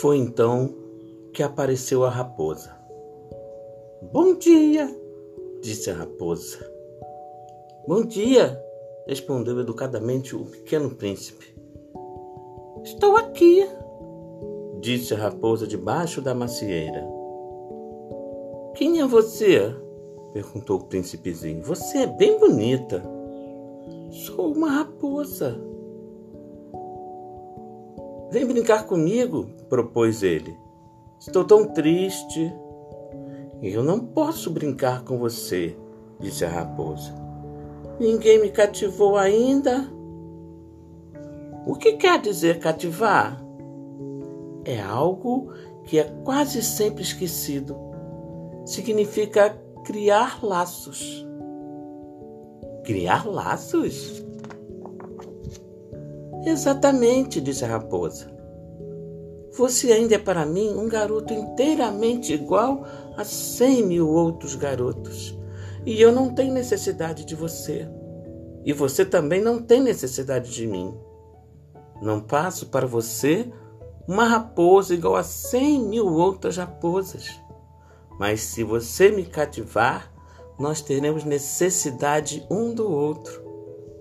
Foi então que apareceu a raposa. Bom dia, disse a raposa. Bom dia, respondeu educadamente o pequeno príncipe. Estou aqui, disse a raposa debaixo da macieira. Quem é você? perguntou o príncipezinho. Você é bem bonita. Sou uma raposa. Vem brincar comigo, propôs ele. Estou tão triste. Eu não posso brincar com você, disse a raposa. Ninguém me cativou ainda. O que quer dizer cativar? É algo que é quase sempre esquecido. Significa criar laços. Criar laços? Exatamente, disse a raposa. Você ainda é para mim um garoto inteiramente igual a cem mil outros garotos. E eu não tenho necessidade de você. E você também não tem necessidade de mim. Não passo para você uma raposa igual a cem mil outras raposas. Mas se você me cativar, nós teremos necessidade um do outro.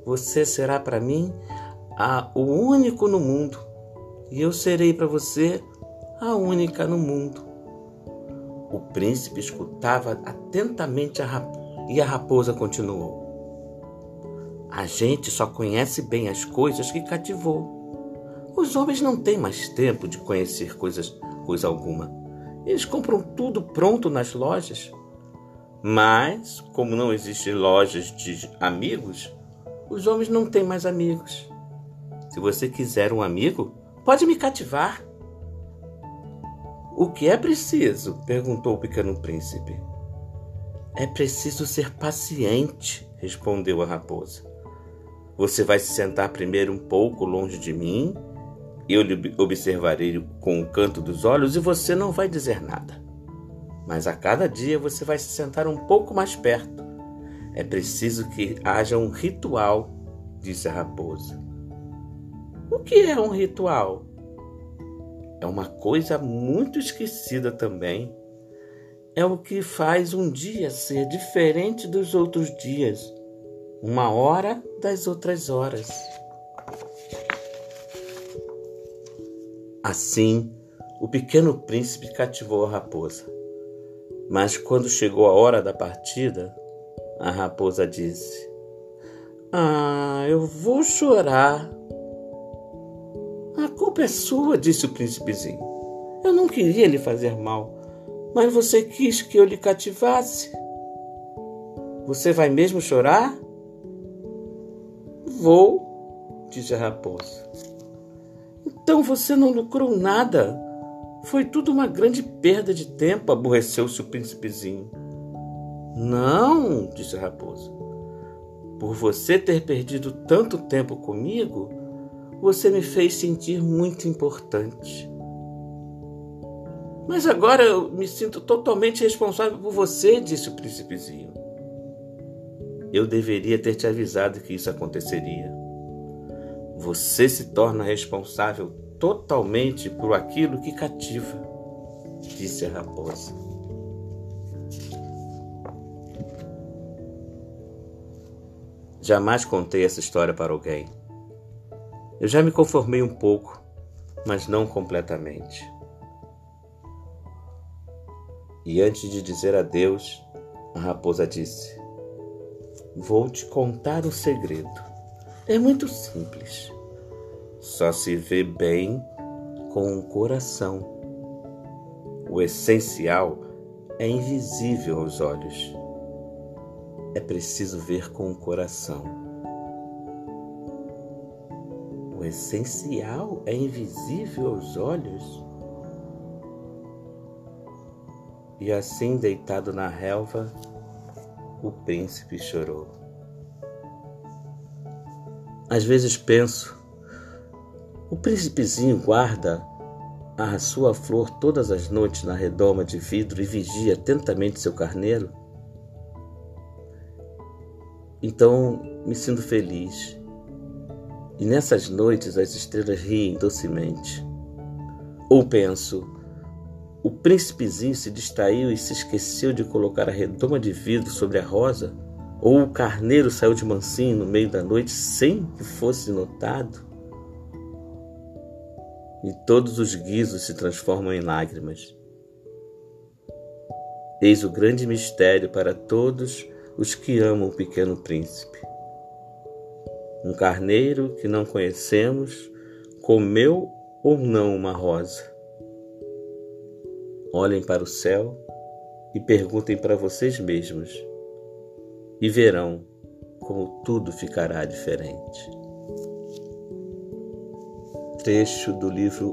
Você será para mim a, o único no mundo, e eu serei para você a única no mundo. O príncipe escutava atentamente a raposa, e a raposa continuou. A gente só conhece bem as coisas que cativou. Os homens não têm mais tempo de conhecer coisas, coisa alguma. Eles compram tudo pronto nas lojas. Mas, como não existem lojas de amigos, os homens não têm mais amigos. Se você quiser um amigo, pode me cativar. O que é preciso? perguntou o pequeno príncipe. É preciso ser paciente, respondeu a raposa. Você vai se sentar primeiro um pouco longe de mim, eu lhe observarei com o canto dos olhos e você não vai dizer nada. Mas a cada dia você vai se sentar um pouco mais perto. É preciso que haja um ritual, disse a raposa. O que é um ritual? É uma coisa muito esquecida também. É o que faz um dia ser diferente dos outros dias, uma hora das outras horas. Assim, o pequeno príncipe cativou a raposa. Mas quando chegou a hora da partida, a raposa disse: Ah, eu vou chorar sua, disse o príncipezinho. Eu não queria lhe fazer mal, mas você quis que eu lhe cativasse. Você vai mesmo chorar? Vou, disse a raposa. Então você não lucrou nada. Foi tudo uma grande perda de tempo, aborreceu-se o príncipezinho. Não, disse a raposa. Por você ter perdido tanto tempo comigo, você me fez sentir muito importante. Mas agora eu me sinto totalmente responsável por você, disse o príncipezinho. Eu deveria ter te avisado que isso aconteceria. Você se torna responsável totalmente por aquilo que cativa, disse a raposa. Jamais contei essa história para alguém. Eu já me conformei um pouco, mas não completamente. E antes de dizer adeus, a raposa disse: Vou te contar o segredo. É muito simples. Só se vê bem com o coração. O essencial é invisível aos olhos. É preciso ver com o coração. Essencial é invisível aos olhos. E assim, deitado na relva, o príncipe chorou. Às vezes penso, o príncipezinho guarda a sua flor todas as noites na redoma de vidro e vigia atentamente seu carneiro? Então me sinto feliz e nessas noites as estrelas riem docemente. Ou penso, o príncipezinho se distraiu e se esqueceu de colocar a redoma de vidro sobre a rosa? Ou o carneiro saiu de mansinho no meio da noite sem que fosse notado? E todos os guizos se transformam em lágrimas. Eis o grande mistério para todos os que amam o pequeno príncipe. Um carneiro que não conhecemos comeu ou não uma rosa? Olhem para o céu e perguntem para vocês mesmos, e verão como tudo ficará diferente. Trecho do livro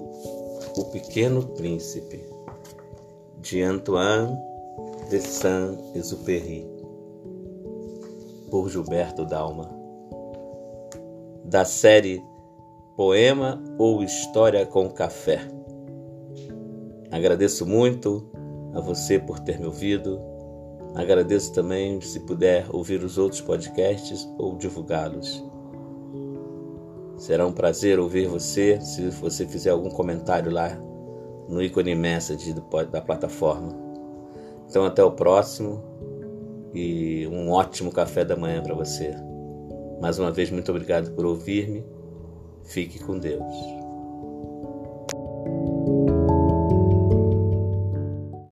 O Pequeno Príncipe, de Antoine de Saint-Exupéry, por Gilberto Dalma, da série Poema ou História com Café. Agradeço muito a você por ter me ouvido. Agradeço também se puder ouvir os outros podcasts ou divulgá-los. Será um prazer ouvir você se você fizer algum comentário lá no ícone message da plataforma. Então até o próximo e um ótimo café da manhã para você. Mais uma vez, muito obrigado por ouvir-me. Fique com Deus.